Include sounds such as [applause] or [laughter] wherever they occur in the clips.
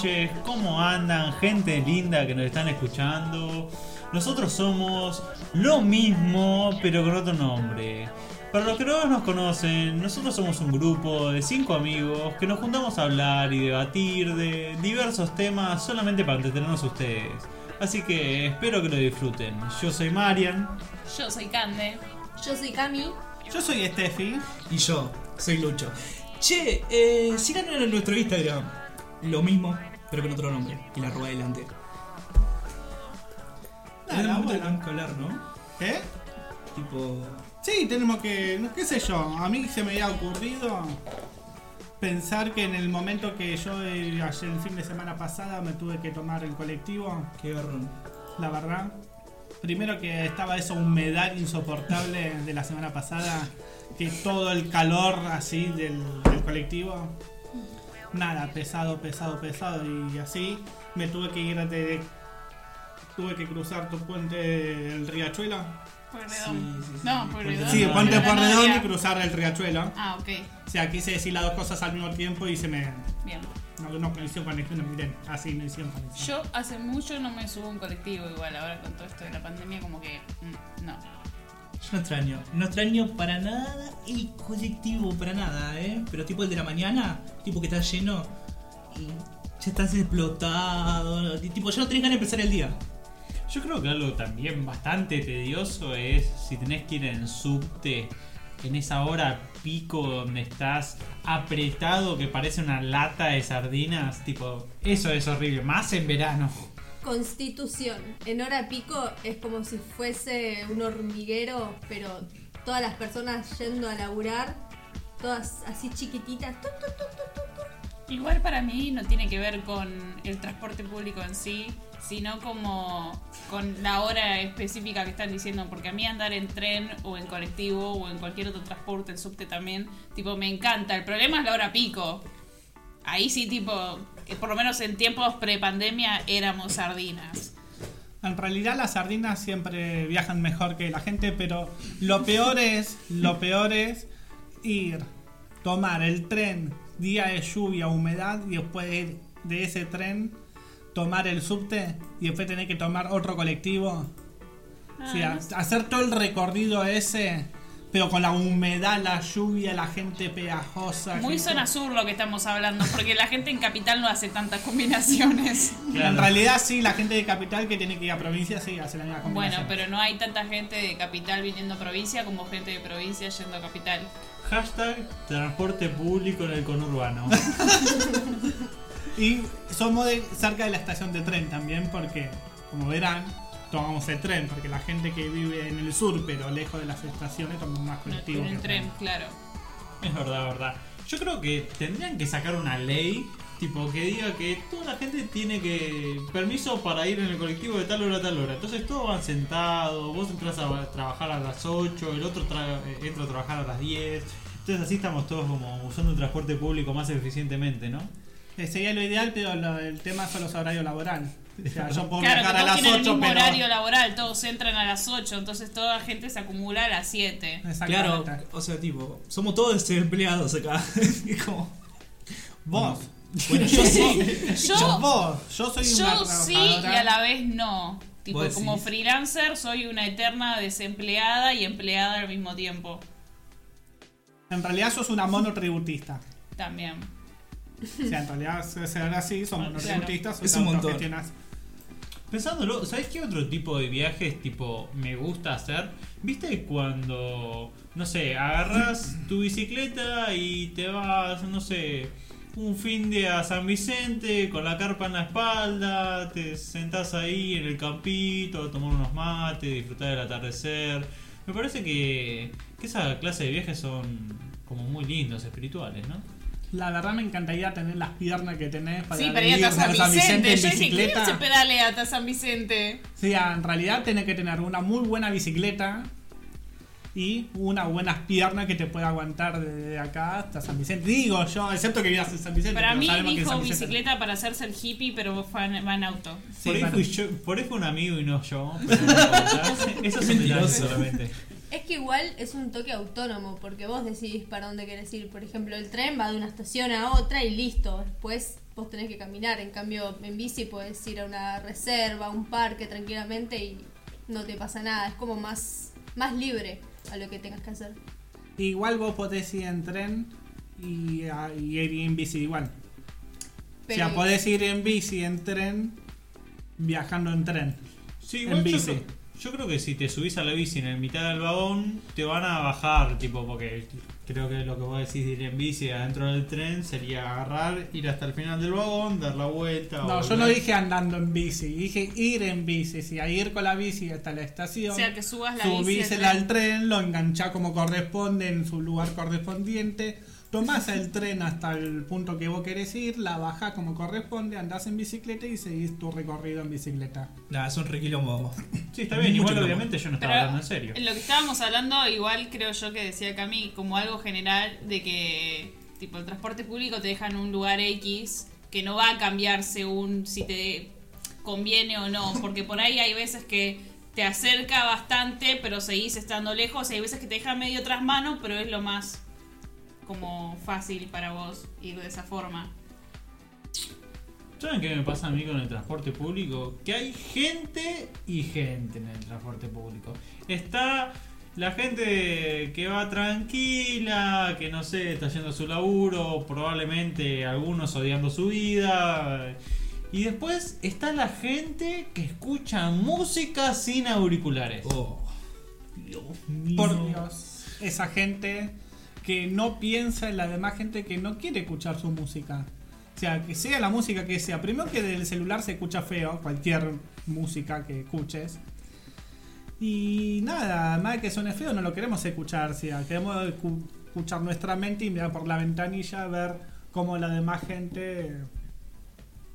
noches, ¿cómo andan? Gente linda que nos están escuchando. Nosotros somos lo mismo, pero con otro nombre. Para los que no nos conocen, nosotros somos un grupo de cinco amigos que nos juntamos a hablar y debatir de diversos temas solamente para entretenernos a ustedes. Así que espero que lo disfruten. Yo soy Marian. Yo soy Cande. Yo soy Cami. Yo soy Steffi. Y yo soy Lucho. Che, eh, síganos en nuestro Instagram. Lo mismo, pero con otro nombre. Y la arroba adelante. Nada, Tenemos bueno. tenemos que hablar, ¿no? ¿Eh? Tipo. Sí, tenemos que. ¿Qué sé yo? A mí se me había ocurrido pensar que en el momento que yo eh, ayer el fin de semana pasada me tuve que tomar el colectivo, Qué garrón. la verdad. Primero que estaba esa humedad insoportable de la semana pasada, que todo el calor así del, del colectivo. Nada, pesado, pesado, pesado y así. Me tuve que ir de... Tuve que cruzar tu puente del riachuelo. Porredón. Sí, sí, sí. No, Porredón. Sí, puente Porredón y cruzar el riachuelo. Ah, ok. O sea, quise decir las dos cosas al mismo tiempo y se me... Bien. No, no hicieron conexión, miren, así no hicieron conexión. Yo hace mucho no me subo a un colectivo igual, ahora con todo esto de la pandemia como que... mm, no. Yo no extraño. No extraño para nada el colectivo, para nada, ¿eh? Pero tipo el de la mañana, tipo que está lleno y ya estás explotado. tipo, ya no tenés ganas de empezar el día. Yo creo que algo también bastante tedioso es si tenés que ir en subte en esa hora pico donde estás apretado que parece una lata de sardinas. Tipo, eso es horrible, más en verano. Constitución. En hora pico es como si fuese un hormiguero, pero todas las personas yendo a laburar, todas así chiquititas. Igual para mí no tiene que ver con el transporte público en sí, sino como con la hora específica que están diciendo, porque a mí andar en tren o en colectivo o en cualquier otro transporte, el subte también, tipo, me encanta. El problema es la hora pico. Ahí sí, tipo, por lo menos en tiempos pre-pandemia éramos sardinas. En realidad las sardinas siempre viajan mejor que la gente, pero lo peor es, lo peor es ir, tomar el tren, día de lluvia, humedad, y después de, de ese tren tomar el subte y después tener que tomar otro colectivo. o sea, Ah, no sé. hacer todo el recorrido ese, pero con la humedad, la lluvia, la gente pegajosa. Muy gente- zona sur lo que estamos hablando, porque la gente en capital no hace tantas combinaciones. En realidad sí, la gente de capital que tiene que ir a provincia sí hace la misma Bueno, combinación. pero no hay tanta gente de capital viniendo a provincia como gente de provincia yendo a capital. Hashtag transporte público en el conurbano. [laughs] Y somos de, cerca de la estación de tren también porque, como verán, tomamos el tren porque la gente que vive en el sur pero lejos de las estaciones toma más No colectivo. tienen que tren, claro. Es verdad, verdad. Yo creo que tendrían que sacar una ley, tipo, que diga que toda la gente tiene que permiso para ir en el colectivo de tal hora a tal hora. Entonces todos van sentados, vos entras a trabajar a las 8, el otro tra- eh, entra a trabajar a las 10. Entonces así estamos todos como usando el transporte público más eficientemente, ¿no? Eh, sería lo ideal, pero lo- el tema son los horarios laborales. O sea, yo puedo Claro, viajar a las tienen el 8, mismo pero... horario laboral, todos entran a las 8, entonces toda la gente se acumula a las 7. Claro, Exactamente. o sea, tipo, somos todos desempleados acá. [laughs] Es como. Vos. Bueno, yo sí. [laughs] Yo, vos. Yo soy una yo sí y a la vez no. Tipo, ¿Vos como freelancer soy una eterna desempleada y empleada al mismo tiempo. En realidad sos una monotributista. También. O sea, en realidad, ser así, son claro. monotributistas, sos Es un montón. Pensándolo, ¿sabes qué otro tipo de viajes tipo me gusta hacer? ¿Viste cuando, no sé, agarras tu bicicleta y te vas, no sé, un fin de a San Vicente con la carpa en la espalda, te sentás ahí en el campito a tomar unos mates, disfrutar del atardecer? Me parece que, que esa clase de viajes son como muy lindos, espirituales, ¿no? La verdad me encantaría tener las piernas que tenés para Sí, ir pero ir a San Vicente. en Yo dije, ¿quién bicicleta. se pedalea hasta San Vicente? Sí, en realidad tenés que tener una muy buena bicicleta y unas buenas piernas que te pueda aguantar desde acá hasta San Vicente. Digo yo, excepto que vivas en San Vicente. Para mí dijo bicicleta para hacerse el hippie, pero fue en- va en auto. Sí, por, ahí fui yo- por ahí fue un amigo y no yo. pero [laughs] no. Eso es Mentiroso. Es que igual es un toque autónomo, porque vos decidís para dónde querés ir. Por ejemplo, el tren va de una estación a otra y listo. Después vos tenés que caminar. En cambio, en bici podés ir a una reserva, a un parque tranquilamente y no te pasa nada. Es como más, más libre a lo que tengas que hacer. Igual vos podés ir en tren y, a- y ir en bici igual. Pero o sea, podés ir en bici, en tren, viajando en tren. Sí, En yo, bici. Yo creo que si te subís a la bici en el mitad del vagón, te van a bajar, tipo, porque creo que lo que vos decís de ir en bici adentro del tren sería agarrar, ir hasta el final del vagón, dar la vuelta. No, yo no dije andando en bici, dije ir en bici. Si a ir con la bici hasta la estación, O sea, que subas la bici al tren. al tren, lo enganchás como corresponde en su lugar correspondiente, tomás el tren hasta el punto que vos querés ir, la bajás como corresponde, andás en bicicleta y seguís tu recorrido en bicicleta. Nada, es un requilombo. [coughs] Sí, está bien, Mucho igual quilombo. obviamente yo no estaba Pero hablando en serio. en lo que estábamos hablando, igual creo yo que decía Cami, como algo general de que tipo el transporte público te deja en un lugar X que no va a cambiar según si te conviene o no, porque por ahí hay veces que te acerca bastante, pero seguís estando lejos, y hay veces que te deja medio tras mano, pero es lo más como fácil para vos ir de esa forma. ¿Saben qué me pasa a mí con el transporte público? Que hay gente y gente en el transporte público. Está la gente que va tranquila, que no sé, está yendo a su laburo, probablemente algunos odiando su vida. Y después está la gente que escucha música sin auriculares. Oh, Dios mío. Por Dios, esa gente que no piensa en la demás gente que no quiere escuchar su música. O sea, que sea la música que sea. Primero que del celular se escucha feo, cualquier música que escuches. Y nada, más que suene feo, no lo queremos escuchar. O sea, queremos escu- escuchar nuestra mente y mirar por la ventanilla, ver cómo la demás gente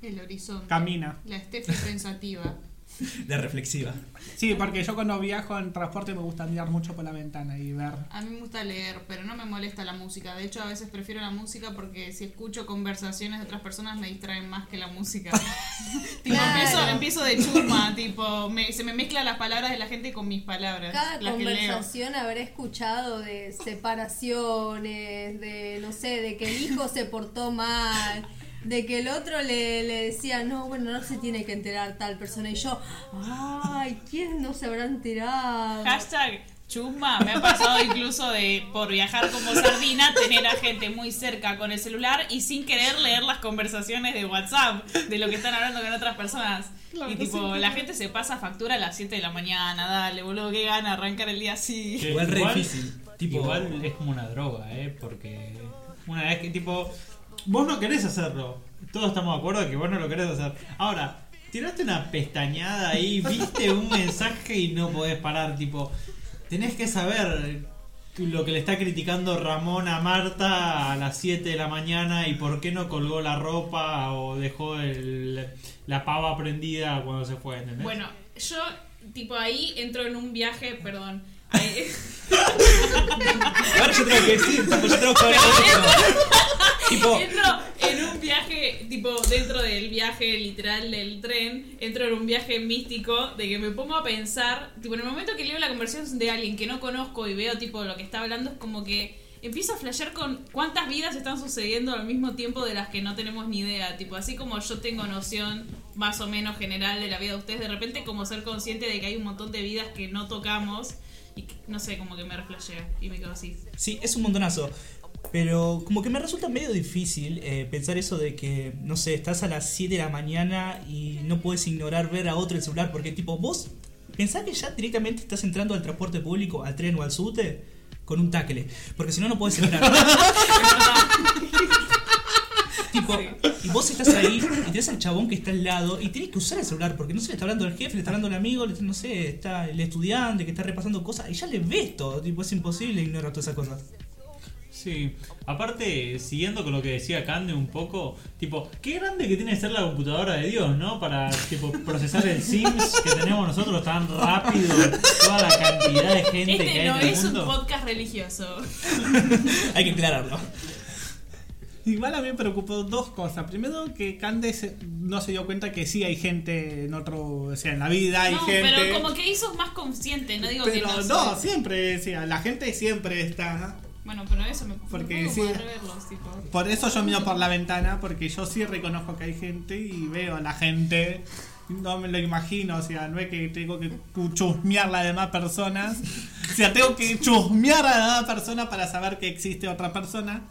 El horizonte. camina. La estefe pensativa. [laughs] De reflexiva. Sí, porque yo cuando viajo en transporte me gusta mirar mucho por la ventana y ver. A mí me gusta leer, pero no me molesta la música. De hecho, a veces prefiero la música porque si escucho conversaciones de otras personas me distraen más que la música. [laughs] tipo, Claro. empiezo, empiezo de churma, tipo, me- se me mezclan las palabras de la gente con mis palabras. Cada las que leo. conversación habré escuchado de separaciones, de no sé, de que el hijo se portó mal, de que el otro le, le decía, no, bueno, no se tiene que enterar tal persona. Y yo, ay, ¿quién no se habrá enterado? Hashtag chusma, me ha pasado incluso de por viajar como sardina tener a gente muy cerca con el celular y sin querer leer las conversaciones de WhatsApp de lo que están hablando con otras personas. Claro, y tipo, sí. la gente se pasa factura a las 7 de la mañana, dale, boludo, qué gana arrancar el día así. Igual re difícil. Tipo- igual es como una droga, ¿eh? Porque una vez que tipo, vos no querés hacerlo. Todos estamos de acuerdo que vos no lo querés hacer. Ahora, tiraste una pestañada ahí, viste un mensaje y no podés parar, tipo, tenés que saber lo que le está criticando Ramón a Marta a las 7 de la mañana y por qué no colgó la ropa o dejó el- la pava prendida cuando se fue, ¿entendés? Bueno, yo, tipo, ahí entro en un viaje, perdón. [laughs] Ahora yo tengo que decir, tipo, yo tengo que hablar de. [laughs] Tipo, entro en un viaje, tipo, dentro del viaje literal del tren, entro en un viaje místico de que me pongo a pensar, tipo, en el momento que leo la conversación de alguien que no conozco y veo, tipo, lo que está hablando, es como que empiezo a flashear con cuántas vidas están sucediendo al mismo tiempo de las que no tenemos ni idea. Tipo, así como yo tengo noción más o menos general de la vida de ustedes, de repente como ser consciente de que hay un montón de vidas que no tocamos y no sé, como que me reflashea y me quedo así. Sí, es un montonazo. Pero como que me resulta medio difícil eh, pensar eso de que, no sé, estás a las 7 de la mañana y no puedes ignorar ver a otro el celular. Porque tipo, vos pensás que ya directamente estás entrando al transporte público, al tren o al subte con un tackle. Porque si no, no podés entrar. [laughs] tipo, y vos estás ahí y tenés al chabón que está al lado y tenés que usar el celular porque no se le está hablando al jefe, le está hablando al amigo, le está- no sé, está el estudiante que está repasando cosas y ya le ves todo. Tipo, es imposible ignorar todas esas cosas. Sí, aparte, siguiendo con lo que decía Cande un poco, tipo, qué grande que tiene que ser la computadora de Dios, ¿no? Para, tipo, procesar el Sims que tenemos nosotros tan rápido, toda la cantidad de gente que Este hay no en el es un podcast religioso. [laughs] Hay que aclararlo. Igual a mí me preocupó dos cosas. Primero, que Candes no se dio cuenta que sí hay gente en otro. O sea, en la vida hay no, gente. pero como que hizo más consciente, no digo que Pero no. no, soy. siempre, sea, la gente siempre está. Bueno, pero eso me Porque sí. puedo poder verlos, tipo. Por eso yo miro por la ventana, porque yo sí reconozco que hay gente y veo a la gente. No me lo imagino, o sea, no es que tengo que chusmear a las demás personas. O sea, tengo que chusmear a la demás persona para saber que existe otra persona.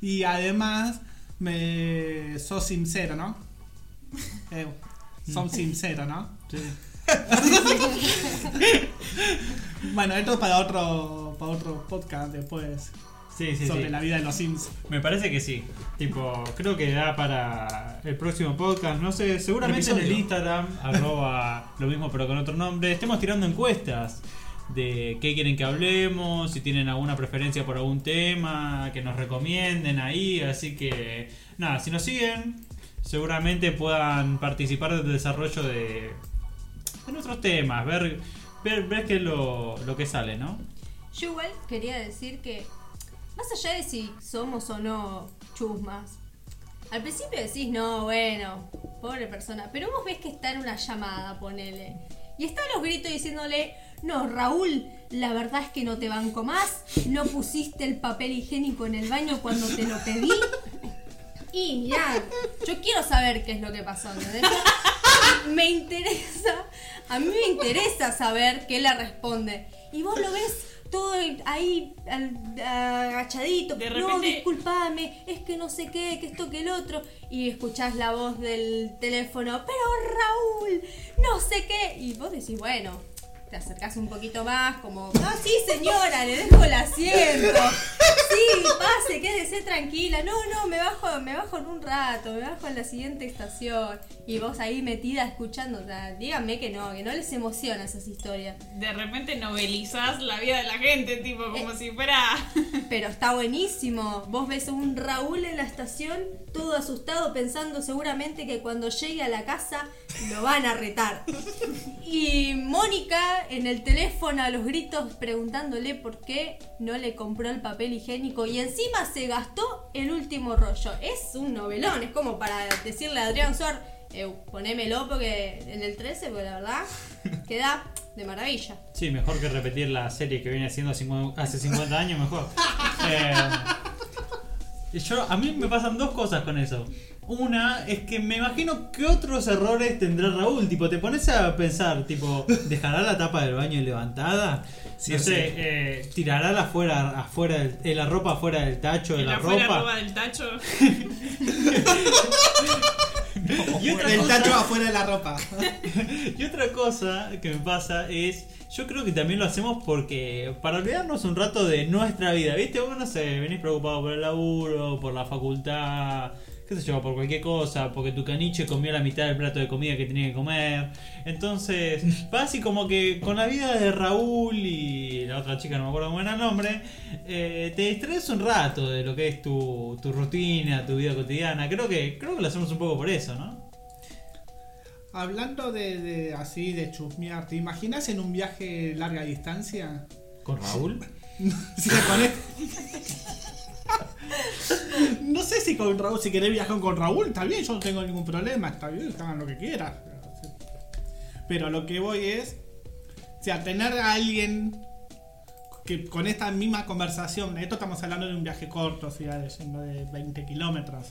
Y además, me sos sincero, ¿no? [laughs] Eh, son sinceros, ¿no? Sí. [laughs] Bueno, esto es para otro, para otro podcast después Sí, sí, sobre sí. la vida de los Sims. Me parece que sí. Tipo, creo que da para el próximo podcast. No sé, seguramente en el. Instagram, arroba lo mismo pero con otro nombre, estemos tirando encuestas de qué quieren que hablemos, si tienen alguna preferencia por algún tema, que nos recomienden ahí. Así que, nada, si nos siguen, seguramente puedan participar del desarrollo de, de nuestros temas, ver, ver, ver qué es lo, lo que sale, ¿no? Yo igual quería decir que, más allá de si somos o no chusmas, al principio decís, no, bueno, pobre persona, pero vos ves que está en una llamada, ponele, y está a los gritos diciéndole, no, Raúl, la verdad es que no te banco más, no pusiste el papel higiénico en el baño cuando te lo pedí. Y mirá, yo quiero saber qué es lo que pasó, ¿entendés? Me interesa, a mí me interesa saber qué le responde. Y vos lo ves todo ahí al- agachadito, no, disculpame, es que no sé qué, que esto, que el otro. Y escuchás la voz del teléfono, pero Raúl, no sé qué. Y vos decís, bueno, te acercás un poquito más, como, ah, sí, señora, le dejo el asiento. Sí, pase, quédese tranquila. No, no, me bajo, me bajo en un rato, me bajo en la siguiente estación. Y vos ahí metida escuchando, o sea, díganme que no, que no les emociona esas historias. De repente novelizás la vida de la gente, tipo, como si fuera. [laughs] Pero está buenísimo. Vos ves a un Raúl en la estación, todo asustado, pensando seguramente que cuando llegue a la casa [laughs] lo van a retar. Y Mónica en el teléfono a los gritos preguntándole por qué no le compró el papel higiénico y encima se gastó el último rollo. Es un novelón, es como para decirle a Adrián Suar, eh, ponémelo porque en el 13, porque la verdad queda de maravilla. Sí, mejor que repetir la serie que viene haciendo hace 50 años, mejor. [laughs] Eh, yo, a mí me pasan dos cosas con eso. Una es que me imagino que otros errores tendrá Raúl. Tipo, te pones a pensar, tipo, ¿dejará la tapa del baño levantada? Sí, no sí. sé, eh, ¿tirará la, fuera, afuera del- eh, la ropa afuera del tacho de la ropa? del tacho. [laughs] Y otra El cosa- tacho afuera de la ropa. [laughs] Y otra cosa que me pasa es, yo creo que también lo hacemos porque para olvidarnos un rato de nuestra vida, ¿viste? Vos no sé, venís preocupado por el laburo, por la facultad, qué sé yo, por cualquier cosa, porque tu caniche comió la mitad del plato de comida que tenía que comer. Entonces, [laughs] vas y como que con la vida de Raúl y la otra chica, no me acuerdo cómo era el nombre, eh, te distraes un rato de lo que es tu, tu rutina, tu vida cotidiana. Creo que, creo que lo hacemos un poco por eso, ¿no? Hablando de, de así, de chusmear, ¿te imaginas en un viaje larga distancia? ¿Con Raúl? Si te pones- no sé si con Raúl, si querés viajar con Raúl, está bien, yo no tengo ningún problema, está bien, hagan lo que quieras. Pero lo que voy es, o sea, tener a alguien que con esta misma conversación, esto estamos hablando de un viaje corto, o sea, de, yendo de 20 kilómetros.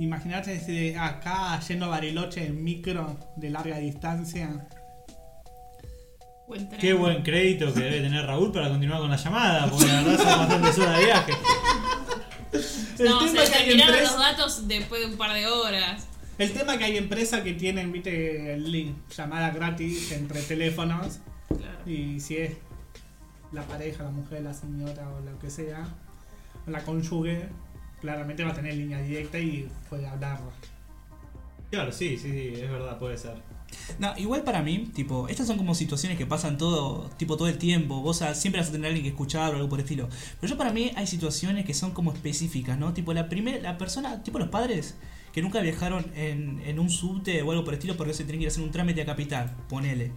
Imagínate desde acá yendo a Bariloche en micro de larga distancia. Buen tren. Qué buen crédito que debe tener Raúl para continuar con la llamada, porque la verdad son bastantes horas de viaje. No, tema es que hay los datos después de un par de horas. El tema es que hay empresas que tienen, viste, el link, llamada gratis entre teléfonos. Claro. Y si es la pareja, la mujer, la señora o lo que sea, o la cónyuge, claramente va a tener línea directa y puede hablar. Claro, sí, sí, sí, es verdad, puede ser. No, igual para mí, tipo, estas son como situaciones que pasan todo, tipo, todo el tiempo. Vos siempre vas a tener alguien que escuchar o algo por el estilo. Pero yo para mí hay situaciones que son como específicas, ¿no? Tipo, la primera, la persona, tipo los padres que nunca viajaron en, en un subte o algo por el estilo porque se tienen que ir a hacer un trámite a capital, ponele.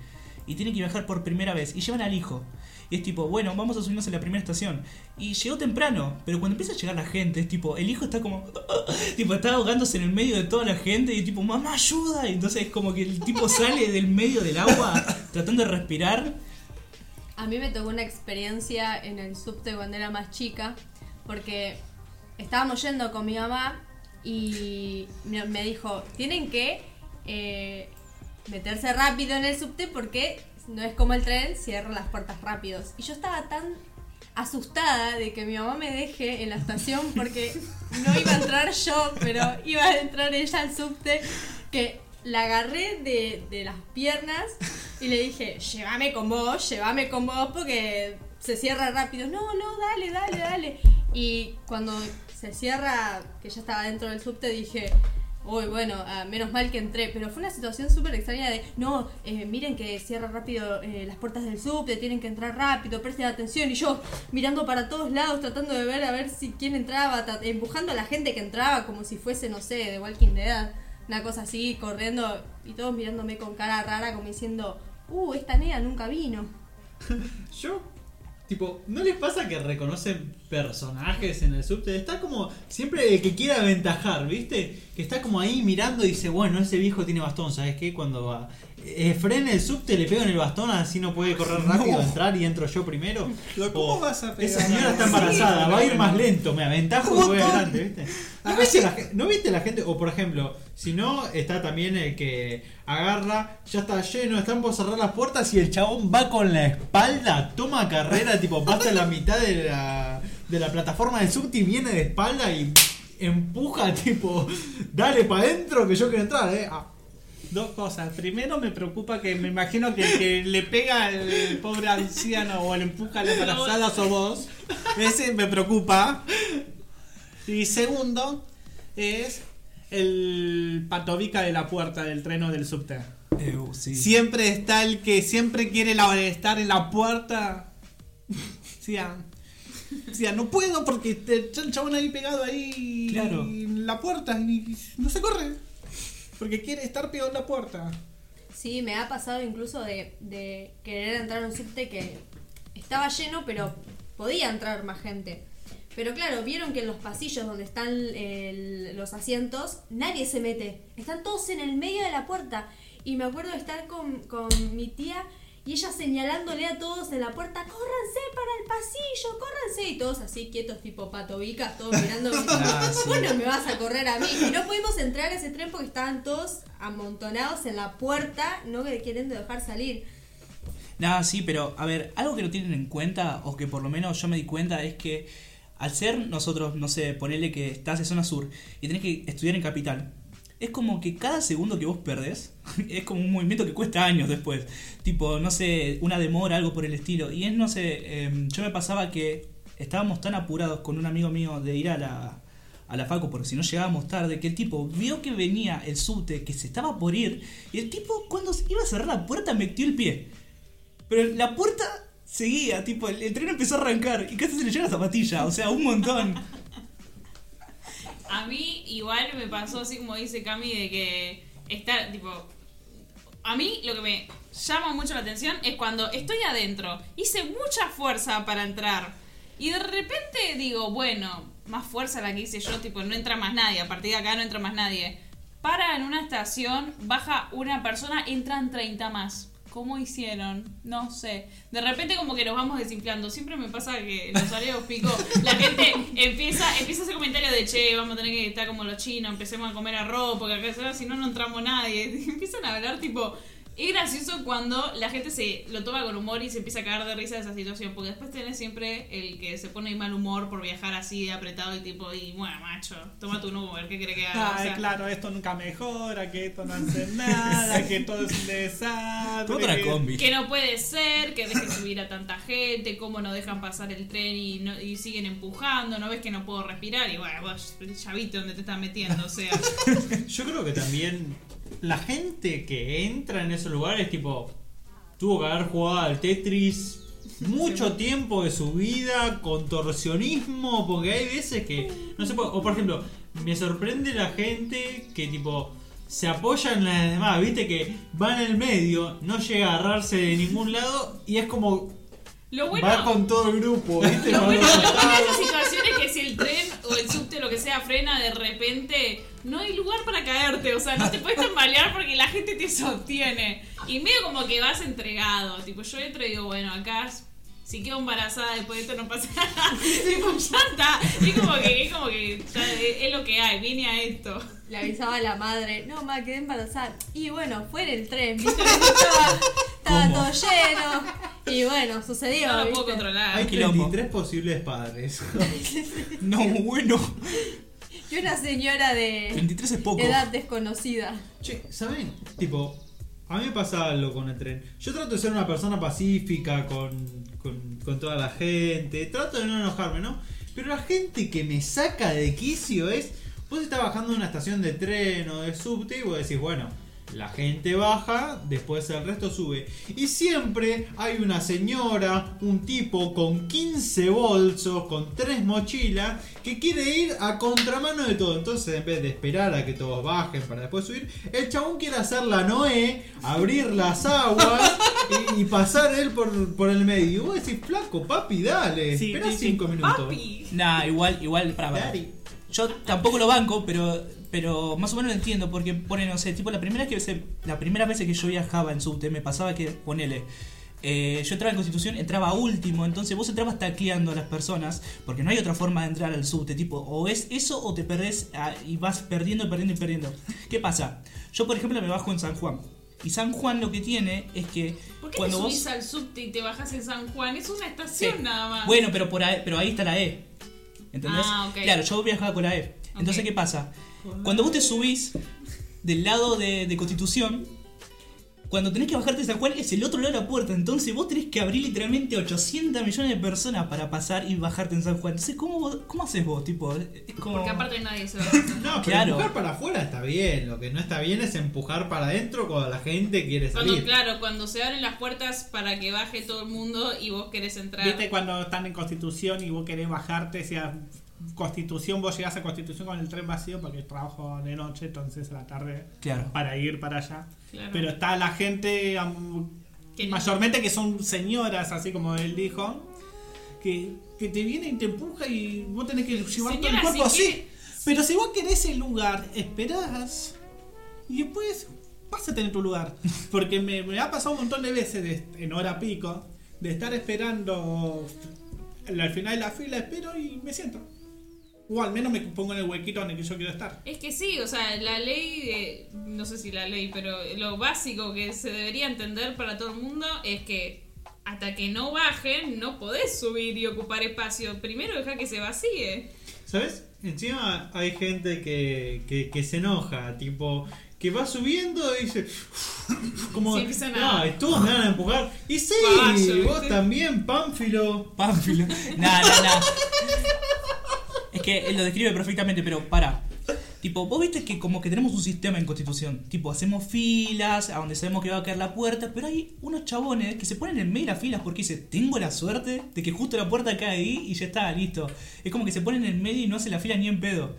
Y tienen que viajar por primera vez y llevan al hijo. Y es tipo, bueno, vamos a subirnos en la primera estación. Y llegó temprano, pero cuando empieza a llegar la gente, es tipo, el hijo está como, [laughs] tipo, está ahogándose en el medio de toda la gente y tipo, mamá, ayuda. Y entonces es como que el tipo sale del medio del agua tratando de respirar. A mí me tocó una experiencia en el subte cuando era más chica, porque estábamos yendo con mi mamá y me me dijo, tienen que eh, meterse rápido en el subte porque no es como el tren, cierra las puertas rápidos. Y yo estaba tan asustada de que mi mamá me deje en la estación porque no iba a entrar yo, pero iba a entrar ella al subte, que la agarré de, de las piernas y le dije, llévame con vos, llévame con vos porque se cierra rápido. No, no, dale, dale, dale. Y cuando se cierra, que ya estaba dentro del subte, dije, uy, bueno, ah, menos mal que entré. Pero fue una situación súper extraña de, no, eh, miren que cierra rápido eh, las puertas del subte, tienen que entrar rápido, presten atención. Y yo mirando para todos lados, tratando de ver a ver si quién entraba, tra- empujando a la gente que entraba como si fuese, no sé, de Walking Dead. Una cosa así, corriendo y todos mirándome con cara rara como diciendo, uh, esta nena nunca vino. [laughs] Yo, tipo, ¿no les pasa que reconocen personajes en el subte? Está como siempre el que quiere aventajar, ¿viste? Que está como ahí mirando y dice, bueno, ese viejo tiene bastón, ¿sabes qué? Cuando va, eh, frena el subte, le pego en el bastón, así no puede correr rápido, No. entrar y entro yo primero. ¿cómo O, vas a pegar? Esa señora está Sí, embarazada, va a ir más lento, me aventajo y voy adelante, ¿viste? ¿No viste, la, gen- ¿No viste la gente? O por ejemplo, si no, está también el que agarra, ya está lleno, están por cerrar las puertas y el chabón va con la espalda, toma carrera, tipo, pasa la mitad de la, de la plataforma del subte y viene de espalda y empuja, tipo, dale para adentro que yo quiero entrar, eh. Ah, Dos cosas. Primero me preocupa que me imagino que el que le pega al pobre anciano o le empuja a la embarazada sos vos. Ese me preocupa. Y segundo es el patobica de la puerta del tren o del subte. Siempre está el que siempre quiere la- estar en la puerta. Sí, ah. Sí, ah, no puedo porque está el chabón ahí pegado ahí Claro. en la puerta y no se corre. Porque quiere estar pegado la puerta. Sí, me ha pasado incluso de, querer entrar a un subte que estaba lleno, pero podía entrar más gente. Pero claro, vieron que en los pasillos donde están los asientos, nadie se mete. Están todos en el medio de la puerta. Y me acuerdo de estar con, con mi tía y ella señalándole a todos en la puerta, córranse para el pasillo, córranse. Y todos así quietos, tipo patovicas, todos. [laughs] Ah, sí. Bueno, me vas a correr a mí. Y no pudimos entrar a ese tren porque estaban todos amontonados en la puerta, no que queriendo dejar salir. Nada, sí, pero a ver, algo que no tienen en cuenta, o que por lo menos yo me di cuenta, es que al ser nosotros, no sé, ponerle que estás en zona sur y tenés que estudiar en capital, es como que cada segundo que vos perdés [laughs] es como un movimiento que cuesta años después. Tipo, no sé, una demora, algo por el estilo. Y es, no sé, em, yo me pasaba que estábamos tan apurados con un amigo mío de ir a la, a la facu, porque si no llegábamos tarde, que el tipo vio que venía el subte, que se estaba por ir, y el tipo cuando iba a cerrar la puerta metió el pie. Pero la puerta seguía, tipo, el, el tren empezó a arrancar y casi se le llega la zapatilla, o sea, un montón. [laughs] A mí igual me pasó así como dice Cami de que está tipo a mí lo que me llama mucho la atención es cuando estoy adentro, hice mucha fuerza para entrar y de repente digo, bueno, más fuerza la que hice yo, tipo no entra más nadie, a partir de acá no entra más nadie. Para en una estación, baja una persona, entran 30 más. ¿Cómo hicieron? No sé. De repente como que nos vamos desinflando. Siempre me pasa que los areos pico, la gente empieza, empieza a hacer comentarios de che, vamos a tener que estar como los chinos, empecemos a comer arroz, porque acá si no no entramos nadie. [laughs] Empiezan a hablar tipo. Es gracioso cuando la gente se lo toma con humor y se empieza a cagar de risa de esa situación, porque después tenés siempre el que se pone de mal humor por viajar así de apretado y tipo, y bueno, macho, toma tu Uber, ¿qué quiere que haga? O Ay, sea, claro, esto nunca mejora, que esto no hace nada, que todo es un desastre. Otra que- combi. Que no puede ser, que dejen subir a tanta gente, cómo no dejan pasar el tren y, no- y siguen empujando, no ves que no puedo respirar y bueno, vos ya viste dónde te estás metiendo, o sea, [laughs] Yo creo que también la gente que entra en esos lugares, tipo, tuvo que haber jugado al Tetris mucho [laughs] tiempo de su vida, contorsionismo, porque hay veces que no se puede. O por ejemplo, me sorprende la gente que, tipo, se apoya en las demás, viste que va en el medio, no llega a agarrarse de ningún lado y es como lo bueno... va con todo el grupo, viste. [laughs] Lo bueno, los lo bueno de costados. esa situación es sea frena de repente, no hay lugar para caerte. O sea, no te puedes tambalear porque la gente te sostiene. Y medio como que vas entregado. Tipo, yo entro y digo, bueno, acá si quedo embarazada después de esto no pasa nada. [laughs] tipo, ya está. Es como que, es como que ya es, lo que hay, vine a esto. Le avisaba a la madre, no, ma, quedé embarazada. Y bueno, fue en el tren, ¿viste? [laughs] Estaba, todo lleno. Y bueno, sucedió. No lo puedo ¿viste? controlar. Hay quilombo. 33 posibles padres. [laughs] No, bueno. Y una señora de 23 es poco. edad desconocida. Che, ¿saben? Tipo, a mí me pasa algo con el tren. Yo trato de ser una persona pacífica con, con, con toda la gente. Trato de no enojarme, ¿no? Pero la gente que me saca de quicio es. Vos estás bajando de una estación de tren o de subte y vos decís, bueno, la gente baja, después el resto sube. Y siempre hay una señora, un tipo con 15 bolsos, con 3 mochilas, que quiere ir a contramano de todo. Entonces, en vez de esperar a que todos bajen para después subir, el chabón quiere hacer la Noé, abrir las aguas [laughs] y, y pasar él por, por el medio. Y vos decís, flaco, papi, dale. Sí, espera sí, 5 minutos. Papi. Nah, igual, igual, para, para. Yo tampoco lo banco, pero pero más o menos lo entiendo, porque pone, no sé, tipo la primera que se- la primera vez que yo viajaba en subte me pasaba que, ponele, eh, yo entraba en Constitución, entraba último, entonces vos entrabas tacleando a las personas, porque no hay otra forma de entrar al subte, tipo, o es eso o te perdés ah, y vas perdiendo, perdiendo y perdiendo. ¿Qué pasa? Yo, por ejemplo, me bajo en San Juan. Y San Juan lo que tiene es que ¿Por qué cuando te vos... subís al subte y te bajas en San Juan? Es una estación Sí. nada más. Bueno, pero por ahí, pero ahí está la E. ¿Entendés? Ah, ok. Claro, yo viajaba con la E. Entonces. ¿qué pasa? Cuando vos te subís del lado de, de Constitución, cuando tenés que bajarte de San Juan es el otro lado de la puerta. Entonces vos tenés que abrir literalmente 800 millones de personas para pasar y bajarte en San Juan. Entonces, ¿cómo, vos- cómo haces vos? Tipo, es como... Porque aparte nadie se va a No, pero Claro. empujar para afuera está bien. Lo que no está bien es empujar para adentro cuando la gente quiere Cuando, salir. claro, cuando se abren las puertas para que baje todo el mundo y vos querés entrar. ¿Viste cuando están en Constitución y vos querés bajarte? Si a Constitución, vos llegás a Constitución con el tren vacío porque trabajo de noche, entonces a la tarde Claro. para ir para allá. Claro. Pero está la gente, mayormente que son señoras, así como él dijo, que, que te viene y te empuja y vos tenés que llevar todo el cuerpo así. Pero si vos querés el lugar, esperás y después vas a tener tu lugar. [laughs] Porque me, me ha pasado un montón de veces de- en hora pico de estar esperando al final de la fila, espero y me siento. O al menos me pongo en el huequito en el que yo quiero estar. Es que sí, o sea, la ley, de- no sé si la ley, pero lo básico que se debería entender para todo el mundo es que hasta que no bajen no podés subir y ocupar espacio. Primero deja que se vacíe. ¿Sabes? Encima hay gente que, que, que se enoja, tipo, que va subiendo y dice, [sniffs] como, Sí, empiezan a- no, todos me van a empujar. Y sí, Paso, vos ¿viste? también, Pánfilo. Pánfilo. Nah, nah, nah. Que él lo describe perfectamente, pero para. Tipo, vos viste que como que tenemos un sistema en Constitución. Tipo, hacemos filas a donde sabemos que va a caer la puerta, pero hay unos chabones que se ponen en medio de las filas porque dicen, tengo la suerte de que justo la puerta cae ahí y ya está, listo. Es como que se ponen en medio y no hacen la fila ni en pedo.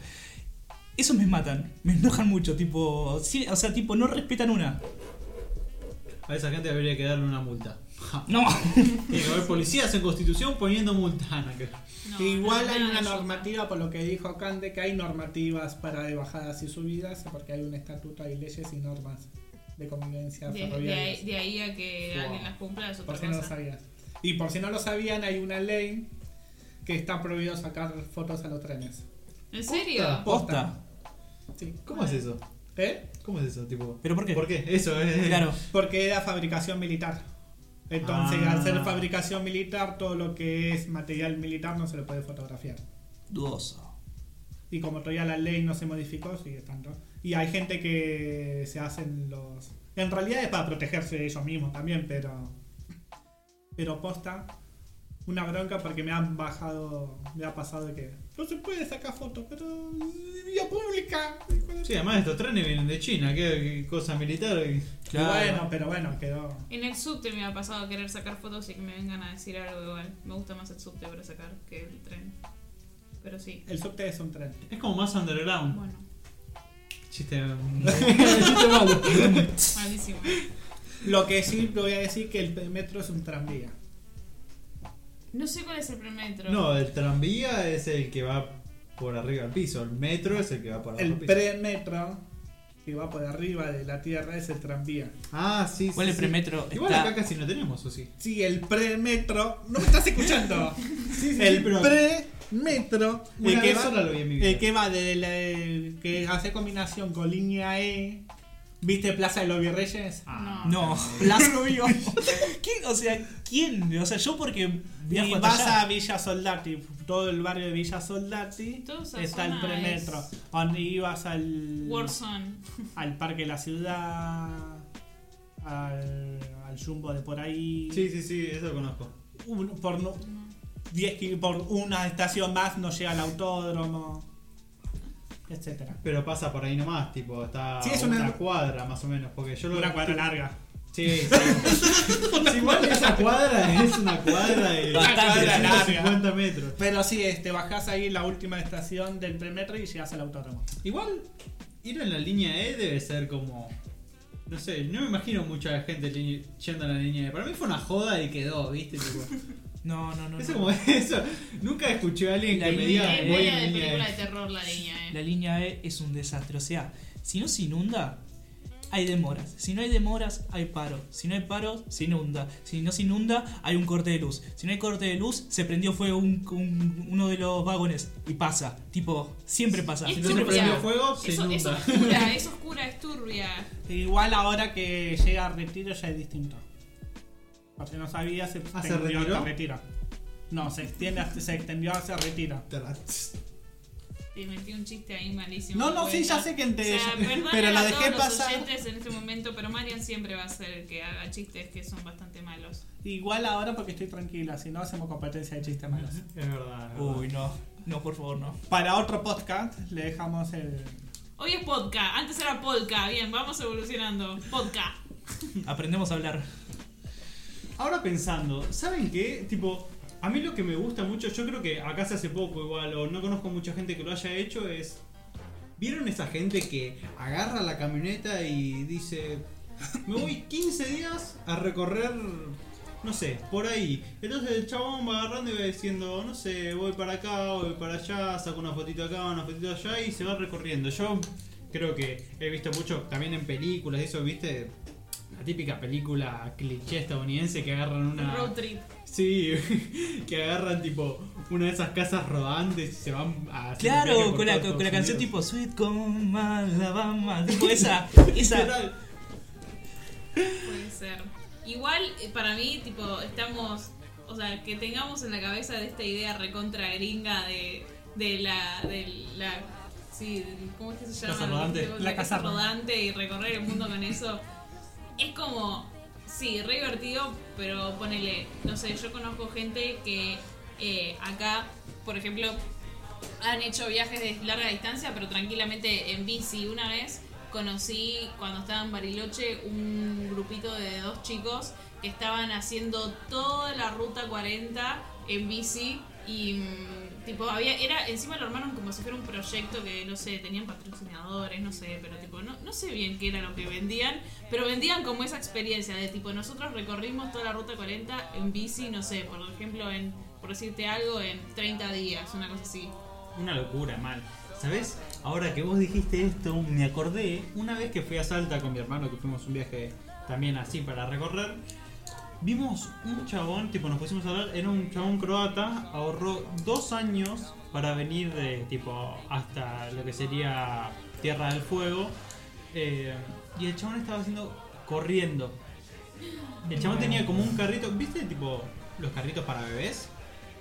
Esos me matan, me enojan mucho, tipo, sí, o sea, tipo, no respetan una. A esa gente habría que darle una multa. No. Tiene [laughs] que haber policías en Constitución poniendo multa. No, que- Igual no, hay una de normativa, por lo que dijo Cande, que hay normativas para de bajadas y subidas, porque hay un estatuto, hay leyes y normas de convivencia De, de ferroviaria. ahí, de ahí a que Wow. alguien las cumpla es otra Por si no lo cosa. sabían. Y por si no lo sabían, hay una ley que está prohibido sacar fotos a los trenes. ¿En serio? Posta. Sí. ¿Cómo es eso? ¿Eh? ¿Cómo es eso? Tipo, ¿Pero por qué? ¿Por qué? Eso es. Claro. [laughs] Porque era fabricación militar. Entonces, Ah. al ser fabricación militar, todo lo que es material militar no se lo puede fotografiar. Dudoso. Y como todavía la ley no se modificó, sigue estando. Y hay gente que se hacen los. En realidad es para protegerse de ellos mismos también, pero. Pero posta. Una bronca porque me han bajado. Me ha pasado de que. No se puede sacar fotos, pero. Vía pública. Sí, además estos trenes vienen de China. ¿Qué, qué cosa militar? Y Bueno, pero bueno, quedó. En el subte me ha pasado querer sacar fotos y que me vengan a decir algo igual. Me gusta más el subte para sacar que el tren. Pero sí. El subte es un tren. Es como más underground. Bueno, Chiste. [laughs] chiste malo. malísimo. Lo que sí te voy a decir que el metro es un tranvía. No sé cuál es el premetro. No, el tranvía es el que va por arriba del piso. El metro es el que va por abajo El del piso. premetro que va por arriba de la tierra, es el tranvía. Ah, sí, sí. ¿Cuál es sí. premetro? Igual Está- acá casi no tenemos, ¿o sí? Sí, el premetro. ¿No me estás escuchando? [laughs] Sí, sí, el sí, pero premetro. una el que vez va- sola lo vi en mi vida. El que va de la, que hace combinación con línea E. ¿Viste Plaza de los Virreyes? Ah. No, [laughs] Plaza Obvio. [laughs] ¿Quién? O sea, ¿quién? O sea, yo porque viajo Y vas allá. a Villa Soldati, todo el barrio de Villa Soldati está el premetro. es- Donde ibas al, Warzone. [laughs] al parque de la ciudad, al, al jumbo de por ahí. Sí, sí, sí, eso lo conozco. Un- por, no- 10 kil- por una estación más no llega al autódromo, etcétera. Pero pasa por ahí nomás, tipo, está Sí, es una, una- cuadra más o menos, porque yo lo Una cuadra larga. Sí, sí. Sí, igual esa cuadra es una cuadra de Bastante larga. 150 metros. Pero sí, este, bajás ahí en la última estación del premetro y llegas al autódromo. Igual, ir en la línea E debe ser como. No sé, no me imagino mucha gente yendo en la línea E. Para mí fue una joda y quedó, ¿viste? Tipo, No, no, no. es no. como [laughs] eso. Nunca escuché a alguien La que me línea diga Es E. voy media en de línea película E. de terror la línea, La eh. línea E es un desastre. O sea, si no se inunda, hay demoras. Si no hay demoras, hay paro. Si no hay paro, se inunda. Si no se inunda, hay un corte de luz. Si no hay corte de luz, se prendió fuego un- un- uno de los vagones y pasa. Tipo, siempre pasa. Es Si no se prendió fuego, se Eso, es inunda. oscura, [laughs] es oscura, es turbia. Igual ahora que llega a retiro ya es distinto. Porque no sabía, se ¿Ah, se extendió retiró? retiro. No, se extiende hasta, se extendió hacia retiro. Te metí un chiste ahí malísimo. No, no, sí, ya sé que ente- O sea, [laughs] pero a la dejé todos los pasar. oyentes en este momento, pero Marian siempre va a ser el que haga chistes que son bastante malos. Igual ahora porque estoy tranquila, si no hacemos competencia de chistes malos. Es verdad. es verdad. Uy, no. No, por favor, no. Para otro podcast le dejamos el... Hoy es podcast, antes era polka. Bien, vamos evolucionando. Podcast. Aprendemos a hablar. Ahora pensando, ¿saben qué? Tipo, a mí lo que me gusta mucho, yo creo que acá se hace poco igual, o no conozco mucha gente que lo haya hecho, es. ¿Vieron esa gente que agarra la camioneta y dice, me voy 15 días a recorrer, no sé, por ahí? Entonces el chabón va agarrando y va diciendo, no sé, voy para acá, voy para allá, saco una fotito acá, una fotito allá y se va recorriendo. Yo creo que he visto mucho también en películas, eso, viste, la típica película cliché estadounidense que agarran una... Road trip. Sí, [laughs] que agarran tipo una de esas casas rodantes y se van a... hacer Claro, con la, con la canción tipo Sweet Come Alabama. Tipo [laughs] esa. esa. Puede ser. Igual, eh, para mí, tipo, estamos. O sea, que tengamos en la cabeza de esta idea recontra gringa de, de la. De la sí, ¿cómo es que se llama? Casa rodante. La, casa rodante y recorrer el mundo con eso. Es como. Sí, re divertido, pero ponele. No sé, yo conozco gente que eh, acá, por ejemplo, han hecho viajes de larga distancia, pero tranquilamente en bici. Una vez conocí, cuando estaba en Bariloche, un grupito de dos chicos que estaban haciendo toda la ruta 40 en bici y mm, era encima lo armaron como si fuera un proyecto que no sé tenían patrocinadores no sé pero tipo no, no sé bien qué era lo que vendían pero vendían como esa experiencia de tipo nosotros recorrimos toda la ruta 40 en bici no sé por ejemplo en por decirte algo en 30 días una cosa así Una locura, mal. ¿Sabes? Ahora que vos dijiste esto, me acordé una vez que fui a Salta con mi hermano, que fuimos un viaje también así para recorrer. Vimos un chabón, tipo nos pusimos a hablar, era un chabón croata, ahorró dos años para venir de tipo hasta lo que sería Tierra del Fuego. eh, y el chabón estaba haciendo corriendo. El chabón tenía como un carrito, ¿viste? Tipo los carritos para bebés.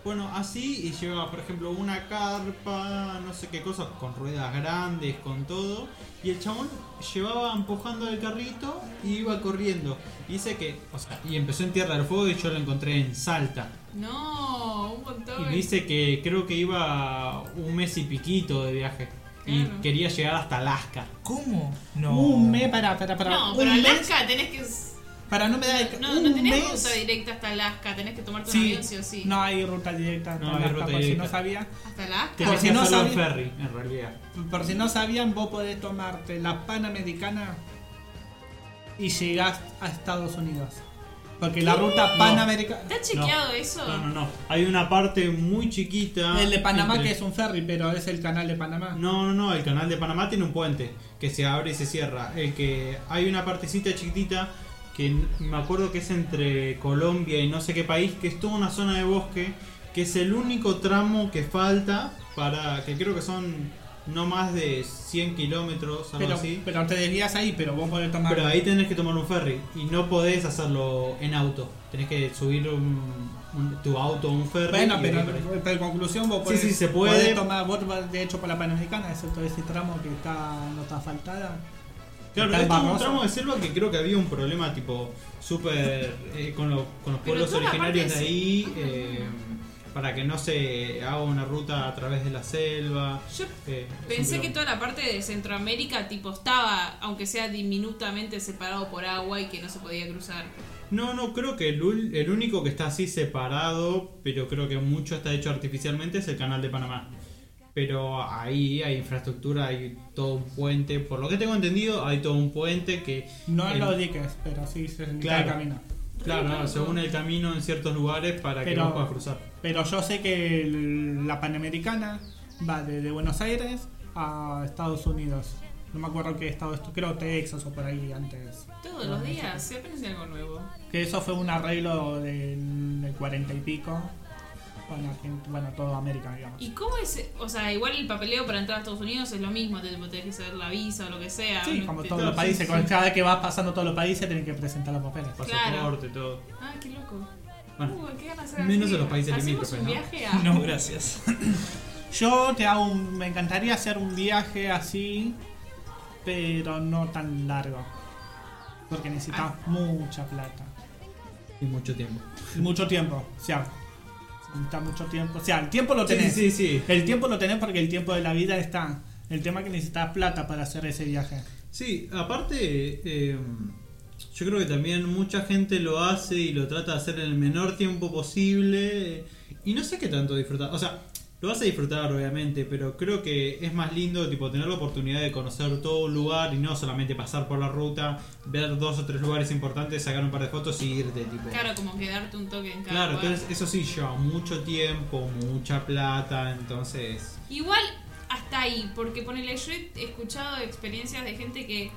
Bueno, así y llevaba, por ejemplo, una carpa, no sé qué cosa, con ruedas grandes, con todo. Y el chabón llevaba empujando el carrito y iba corriendo. Y dice que, o sea, y empezó en Tierra del Fuego y yo lo encontré en Salta. no un montón Y dice que creo que iba un mes y piquito de viaje. Y Claro. quería llegar hasta Alaska. ¿Cómo? No. Un mes para, para, para. no pero mes Alaska tenés que para no me dar no, un no tenés mes. ruta directa hasta Alaska tenés que tomarte un Sí, avión sí o sí no hay ruta directa. No hasta hay Alaska, ruta por si no sabía. hasta Alaska Tenés si no hacerlo en sabía- ferry, en realidad. Por si no sabían, vos podés tomarte la Panamericana y llegás a Estados Unidos. Porque la ruta panamericana. ¿Está chequeado eso? No, no, no. Hay una parte muy chiquita. El de Panamá entre- que es un ferry, pero es el canal de Panamá. No, no, no, el canal de Panamá tiene un puente que se abre y se cierra. El que hay una partecita chiquitita que me acuerdo que es entre Colombia y no sé qué país, que es toda una zona de bosque, que es el único tramo que falta para, que creo que son no más de 100 kilómetros, algo pero, así. pero te desvías ahí, pero vos podés tomar. Pero ahí tenés que tomar un ferry y no podés hacerlo en auto. Tenés que subir un- un- tu auto a un ferry. Bueno, pero, en conclusión vos Sí, podés, sí, se puede. podés tomar, vos de hecho por la Panamericana, excepto ese tramo que está no está asfaltada. Claro, pero esto es un barroso. tramo de selva que creo que había un problema tipo súper eh, con, lo- con los pueblos originarios de ahí eh, para que no se haga una ruta a través de la selva. Yo eh, pensé que toda la parte de Centroamérica tipo estaba, aunque sea diminutamente separado por agua y que no se podía cruzar. No, no, creo que el, ul- el único que está así separado, pero creo que mucho está hecho artificialmente, es el canal de Panamá. Pero ahí hay infraestructura, hay todo un puente. Por lo que tengo entendido, hay todo un puente que. No en el- los diques, pero sí se Claro. claro. camino. Claro, no, se une el camino en ciertos lugares para que vos puedas cruzar. Pero yo sé que el- la Panamericana va desde Buenos Aires a Estados Unidos. No me acuerdo qué estado esto, creo Texas o por ahí antes. Todos los días, se aprende algo nuevo. Que eso fue un arreglo del, del 40 y pico. Con Argent- bueno, toda América, digamos. ¿Y cómo es? O sea, igual el papeleo para entrar a Estados Unidos es lo mismo, te tenés que saber la visa o lo que sea. Sí, No como todos claro, los países, sí, con- sí. cada vez que vas pasando todos los países tienen que presentar los papeles. Pasaporte, todo. Ah, qué loco. Bueno, Uh, ¿qué van a hacer menos así? en los países ¿Hacemos limítrofes, ¿no? a... [laughs] No, gracias. [coughs] Yo te hago un, me encantaría hacer un viaje así, pero no tan largo. Porque necesitas mucha plata. y mucho tiempo. Y mucho tiempo. O sea, necesitas mucho tiempo. O sea, el tiempo lo Sí, tenés. sí, sí. El tiempo lo tenés porque el tiempo de la vida está. El tema es que necesitas plata para hacer ese viaje. Sí, aparte, eh, yo creo que también mucha gente lo hace y lo trata de hacer en el menor tiempo posible. Y no sé qué tanto disfrutar. O sea, lo vas a disfrutar obviamente, pero creo que es más lindo tipo tener la oportunidad de conocer todo un lugar y no solamente pasar por la ruta, ver dos o tres lugares importantes, sacar un par de fotos y irte. Tipo. Claro, como quedarte un toque en cada Claro, lugar. entonces eso sí lleva mucho tiempo, mucha plata, entonces... Igual hasta ahí, porque ponele, yo he escuchado experiencias de gente que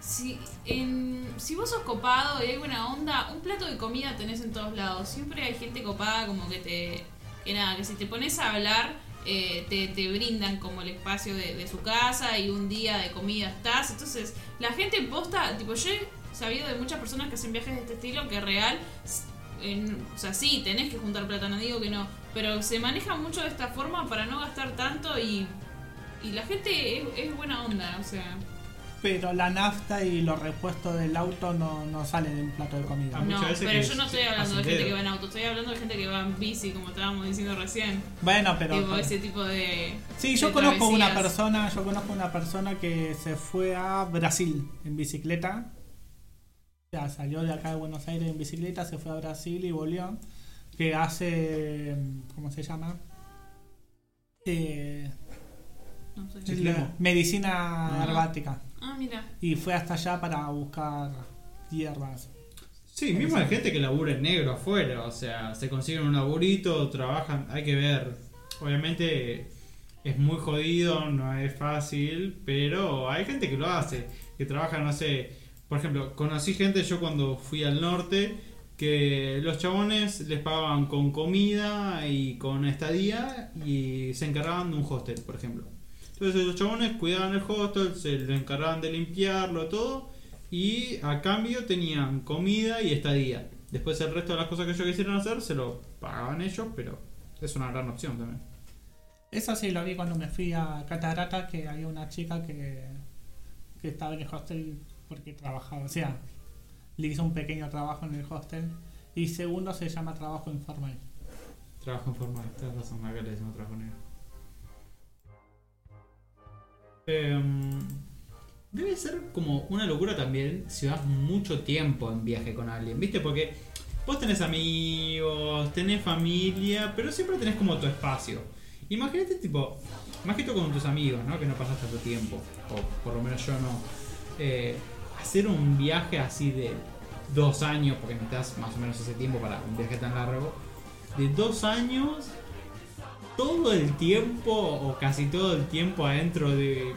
si, en, si vos sos copado y hay buena onda, un plato de comida tenés en todos lados. Siempre hay gente copada como que te... Que nada, que si te pones a hablar, eh, te, te brindan como el espacio de, su casa y un día de comida estás. Entonces, la gente posta, tipo, yo he sabido de muchas personas que hacen viajes de este estilo que real o sea, sí, tenés que juntar plata, no digo que no, pero se maneja mucho de esta forma para no gastar tanto y, y la gente es buena onda, o sea, Pero la nafta y los repuestos del auto no, no salen de un plato de comida. Ah, no, veces pero yo no estoy hablando de gente que va en auto, estoy hablando de gente que va en bici, como estábamos diciendo recién, Bueno, pero. tipo ese tipo de... Sí, yo de conozco una persona, yo conozco una persona que se fue a Brasil en bicicleta. O sea, salió de acá de Buenos Aires en bicicleta, se fue a Brasil y volvió. Que hace, ¿cómo se llama? Eh, No sé. Medicina Ah. herbática. Ah, mira. Y fue hasta allá para buscar hierbas. Sí, mismo hay gente que labura en negro afuera, o sea, se consiguen un laburito, trabajan, hay que ver. Obviamente es muy jodido, no es fácil, pero hay gente que lo hace, que trabaja, no sé, por ejemplo, conocí gente yo cuando fui al norte que los chabones les pagaban con comida y con estadía y se encargaban de un hostel, por ejemplo. Entonces los chabones cuidaban el hostel, se le encargaban de limpiarlo, todo, y a cambio tenían comida y estadía. Después el resto de las cosas que ellos quisieran hacer se lo pagaban ellos, pero es una gran opción también. Eso sí lo vi cuando me fui a Catarata, que había una chica que, que estaba en el hostel porque trabajaba. O sea, le hizo un pequeño trabajo en el hostel. Y segundo se llama trabajo informal. Trabajo informal, tenés razón, acá le decimos trabajo negro. Em, debe ser como una locura también si vas mucho tiempo en viaje con alguien, ¿viste? Porque vos tenés amigos, tenés familia, pero siempre tenés como tu espacio. Imagínate, tipo, más que todo con tus amigos, ¿no? Que no pasas tanto tiempo, o por lo menos yo no. eh, hacer un viaje así de dos años, porque necesitas más o menos ese tiempo para un viaje tan largo, de dos años, todo el tiempo o casi todo el tiempo adentro de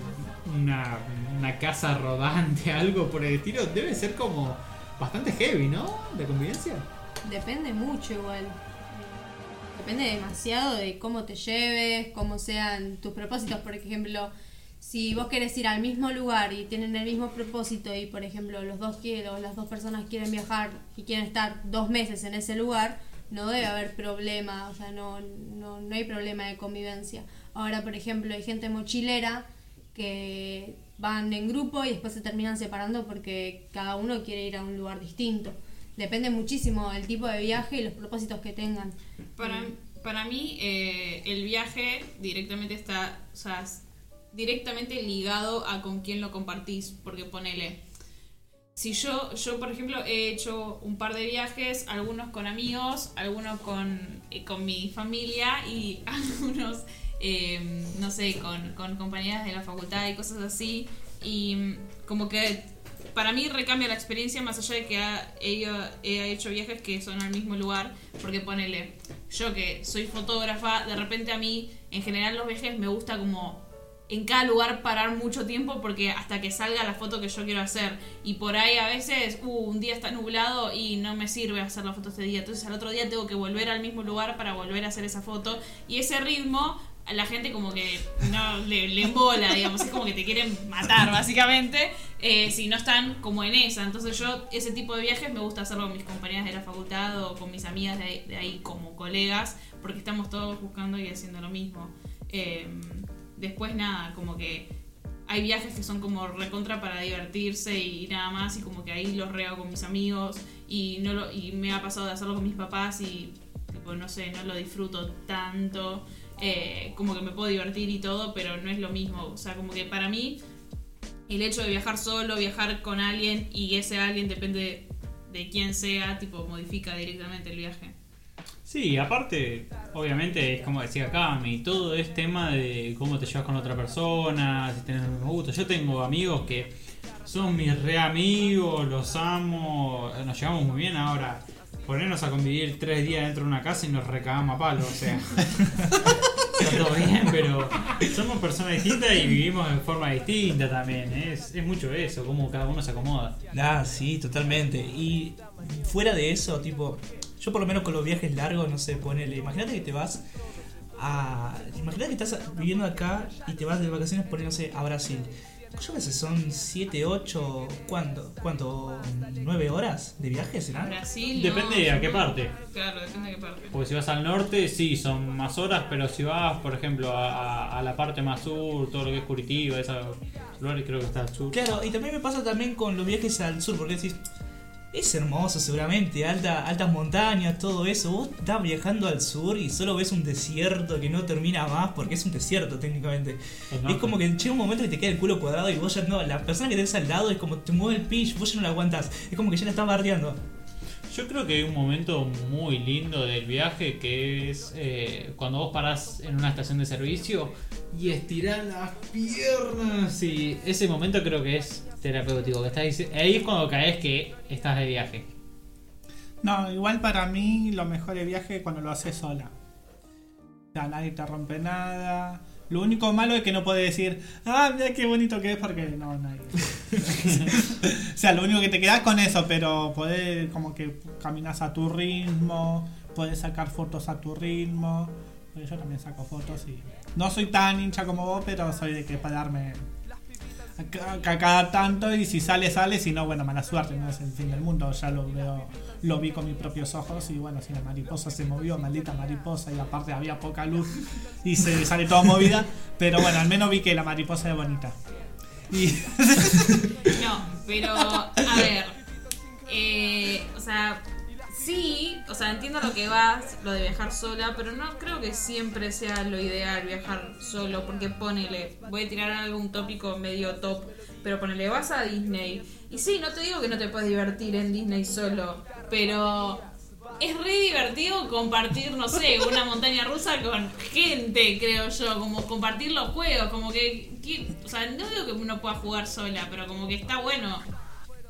una, una casa rodante, [laughs] algo por el estilo, debe ser como bastante heavy, ¿no? De convivencia. Depende mucho igual. Depende demasiado de cómo te lleves, cómo sean tus propósitos. Por ejemplo, si vos querés ir al mismo lugar y tienen el mismo propósito y, por ejemplo, los dos quieren, las dos personas quieren viajar y quieren estar dos meses en ese lugar, no debe haber problema, o sea, no, no, no hay problema de convivencia. Ahora, por ejemplo, hay gente mochilera que van en grupo y después se terminan separando porque cada uno quiere ir a un lugar distinto. Depende muchísimo del tipo de viaje y los propósitos que tengan. Para, para mí, eh, el viaje directamente está, o sea, directamente ligado a con quién lo compartís, porque ponele, si yo, yo por ejemplo he hecho un par de viajes, algunos con amigos, algunos con, eh, con mi familia y [laughs] algunos, eh, no sé, con, con compañeras de la facultad y cosas así, y mm, como que para mí recambia la experiencia más allá de que ha, he, he hecho viajes que son al mismo lugar, porque ponele, yo que soy fotógrafa, de repente a mí, en general los viajes me gusta como en cada lugar parar mucho tiempo porque hasta que salga la foto que yo quiero hacer. Y por ahí a veces, uh, un día está nublado y no me sirve hacer la foto este día. Entonces al otro día tengo que volver al mismo lugar para volver a hacer esa foto. Y ese ritmo a la gente como que no le, le embola, digamos, es como que te quieren matar básicamente, eh, si no están como en esa. Entonces yo ese tipo de viajes me gusta hacerlo con mis compañeras de la facultad o con mis amigas de, de ahí como colegas, porque estamos todos buscando y haciendo lo mismo. Eh, después nada, como que hay viajes que son como recontra para divertirse y nada más y como que ahí los reo con mis amigos y no lo, y me ha pasado de hacerlo con mis papás y tipo no sé, no lo disfruto tanto, eh, como que me puedo divertir y todo, pero no es lo mismo, o sea, como que para mí el hecho de viajar solo, viajar con alguien y ese alguien depende de quién sea, tipo modifica directamente el viaje. Sí, aparte, obviamente, es como decía Cami, todo es tema de cómo te llevas con otra persona, si tenés los mismos gustos. Yo tengo amigos que son mis re amigos, los amo, nos llevamos muy bien ahora. Ponernos a convivir tres días dentro de una casa y nos recagamos a palo, o sea. [laughs] está todo bien, pero somos personas distintas y vivimos de forma distinta también. Es, es mucho eso, cómo cada uno se acomoda. Ah, sí, totalmente. Y fuera de eso, tipo, yo por lo menos con los viajes largos, no sé, ponele, imagínate que te vas a... Imagínate que estás viviendo acá y te vas de vacaciones, por no sé, a Brasil. Yo qué sé, son 7, 8, ¿cuánto? ¿Cuánto? ¿9 horas de viaje A será? Brasil. Depende no, a qué parte. Claro, depende de qué parte. Porque si vas al norte, sí, son más horas, pero si vas, por ejemplo, a, a- a la parte más sur, todo lo que es Curitiba, esos lugares creo que está al sur. Claro, y también me pasa también con los viajes al sur, porque decís, es hermoso seguramente, alta, altas montañas, todo eso. Vos estás viajando al sur y solo ves un desierto que no termina más, porque es un desierto técnicamente. Es como que llega un momento que te queda el culo cuadrado y vos ya no, la persona que tenés al lado es como te mueve el pitch, vos ya no la aguantás. Es como que ya la estás bardeando. Yo creo que hay un momento muy lindo del viaje que es eh, cuando vos parás en una estación de servicio y estirás las piernas. Y ese momento creo que es terapéutico. Que estás, ahí es cuando caes que estás de viaje. No, igual para mí lo mejor es viaje cuando lo haces sola. O sea, nadie te rompe nada. Lo único malo es que no puedes decir, ah, mira qué bonito que es, porque no, nadie. [laughs] o sea, lo único que te queda con eso, pero podés como que caminas a tu ritmo, puedes sacar fotos a tu ritmo. Porque yo también saco fotos y no soy tan hincha como vos, pero soy de que para darme a ca- a cada tanto y si sale sale si no bueno mala suerte no es el fin del mundo ya lo veo lo vi con mis propios ojos y bueno si la mariposa se movió maldita mariposa y aparte había poca luz y se sale toda movida pero bueno al menos vi que la mariposa es bonita y [laughs] No, pero a ver. eh, o sea, sí, o sea, entiendo lo que vas, lo de viajar sola, pero no creo que siempre sea lo ideal viajar solo, porque ponele, voy a tirar algún tópico medio top, pero ponele, vas a Disney, y sí, no te digo que no te puedes divertir en Disney solo, pero es re divertido compartir, no sé, una montaña rusa con gente, creo yo, como compartir los juegos, como que, que- o sea, no digo que uno pueda jugar sola, pero como que está bueno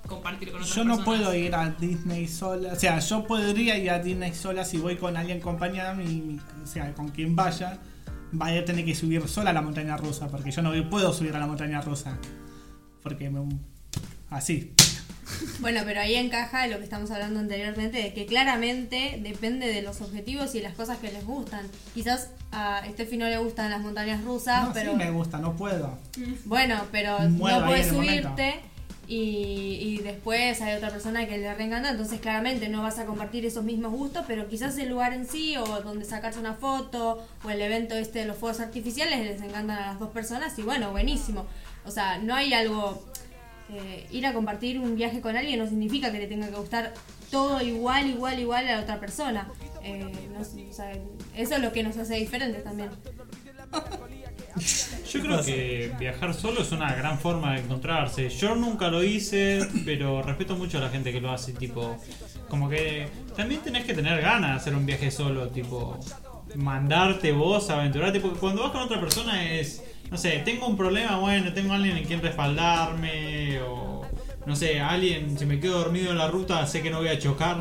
compartir con otras Yo no personas. puedo ir a Disney sola. O sea, yo podría ir a Disney sola si voy con alguien acompañado. O sea, con quien vaya, vaya a tener que subir sola a la montaña rusa. Porque yo no puedo subir a la montaña rusa. Porque me. Así. Bueno, pero ahí encaja lo que estamos hablando anteriormente, de que claramente depende de los objetivos y las cosas que les gustan. Quizás a Steffi no le gustan las montañas rusas, No, pero sí me gusta, no puedo. bueno, pero no puedes subirte y, y después hay otra persona que le reencanta, entonces claramente no vas a compartir esos mismos gustos, pero quizás el lugar en sí o donde sacarse una foto o el evento este de los fuegos artificiales les encantan a las dos personas y bueno, buenísimo. O sea, no hay algo... eh, ir a compartir un viaje con alguien no significa que le tenga que gustar todo igual, igual, igual a la otra persona. Eh, no o eso es lo que nos hace diferentes también. [laughs] Yo creo que viajar solo es una gran forma de encontrarse. Yo nunca lo hice, pero respeto mucho a la gente que lo hace, tipo, como que también tenés que tener ganas de hacer un viaje solo, tipo, mandarte vos, aventurarte, porque cuando vas con otra persona es, no sé, tengo un problema, bueno, tengo alguien en quien respaldarme, o no sé, alguien, si me quedo dormido en la ruta, sé que no voy a chocar.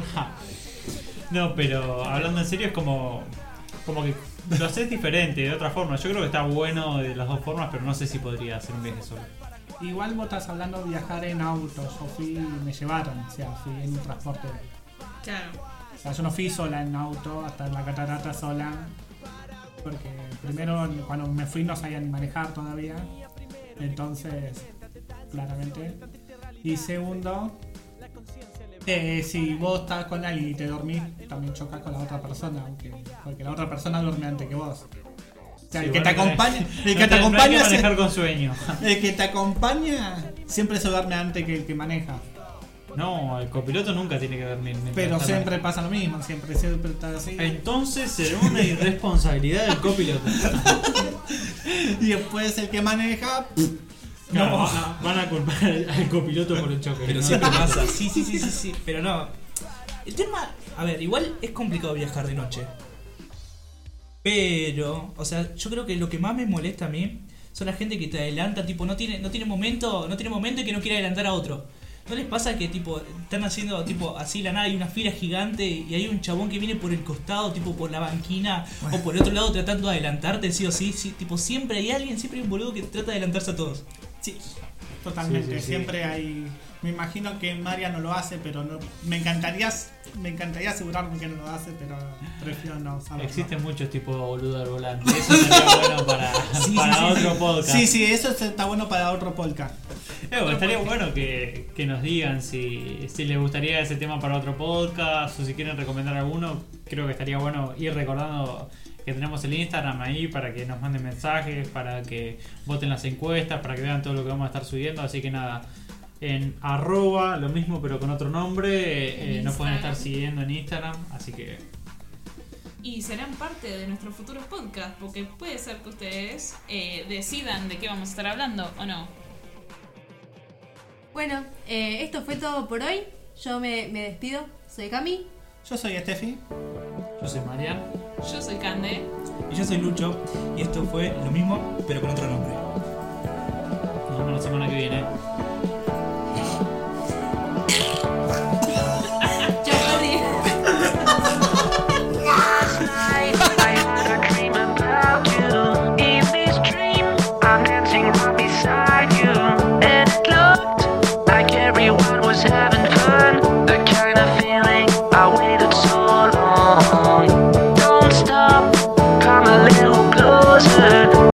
[laughs] no, pero hablando en serio es como, como que lo haces diferente, de otra forma. Yo creo que está bueno de las dos formas, pero no sé si podría hacer un viaje solo. Igual vos estás hablando de viajar en auto. Yo fui, me llevaron. O sea, fui en un transporte. Claro. O sea, yo no fui sola en auto, hasta en la catarata sola. Porque primero, cuando me fui, no sabía ni manejar todavía. Entonces, claramente. Y segundo, eh, si vos estás con alguien y te dormís, también chocas con la otra persona. Aunque, porque la otra persona duerme antes que vos. O sea, el que bueno, te acompaña, el que te no hay que acompaña, manejar con sueño. el que te acompaña siempre se duerme antes que el que maneja. No, el copiloto nunca tiene que dormir. Pero siempre pasa lo mismo, siempre, siempre está así. Entonces será una irresponsabilidad del copiloto. Y después el que maneja. Claro, No. van a- culpar al, al copiloto por el choque. Pero ¿no? siempre pasa. Sí, sí, sí, sí, sí. Pero no. El tema. A ver, igual es complicado viajar de noche. Pero, o sea, yo creo que lo que más me molesta a mí son la gente que te adelanta, tipo, no tiene, no tiene momento, no tiene momento y que no quiere adelantar a otro. ¿No les pasa que tipo están haciendo tipo así la nada, hay una fila gigante y hay un chabón que viene por el costado, tipo por la banquina o por el otro lado tratando de adelantarte, sí o sí, sí, tipo siempre hay alguien, siempre hay un boludo que trata de adelantarse a todos. Sí, totalmente. Sí, sí, sí. Siempre hay. Me imagino que María no lo hace, pero no, me encantaría me encantaría asegurarme que no lo hace, pero prefiero no saberlo. Existen muchos tipos de boludo al volante. Eso sería bueno para, [laughs] otro podcast. Sí, sí, eso está bueno para otro podcast. Eh, bueno, estaría bueno que, que nos digan si, si les gustaría ese tema para otro podcast o si quieren recomendar alguno. Creo que estaría bueno ir recordando que tenemos el Instagram ahí para que nos manden mensajes, para que voten las encuestas, para que vean todo lo que vamos a estar subiendo. Así que nada, en arroba, lo mismo pero con otro nombre, eh, nos pueden estar siguiendo en Instagram. Así que Y serán parte de nuestros futuros podcasts, porque puede ser que ustedes eh, decidan de qué vamos a estar hablando o no. Bueno, eh, esto fue todo por hoy. Yo me, me despido. Soy Cami. Yo soy Steffi. yo soy Marian. Yo soy Cande. Y yo soy Lucho y esto fue lo mismo pero con otro nombre. Nos vemos la semana que viene.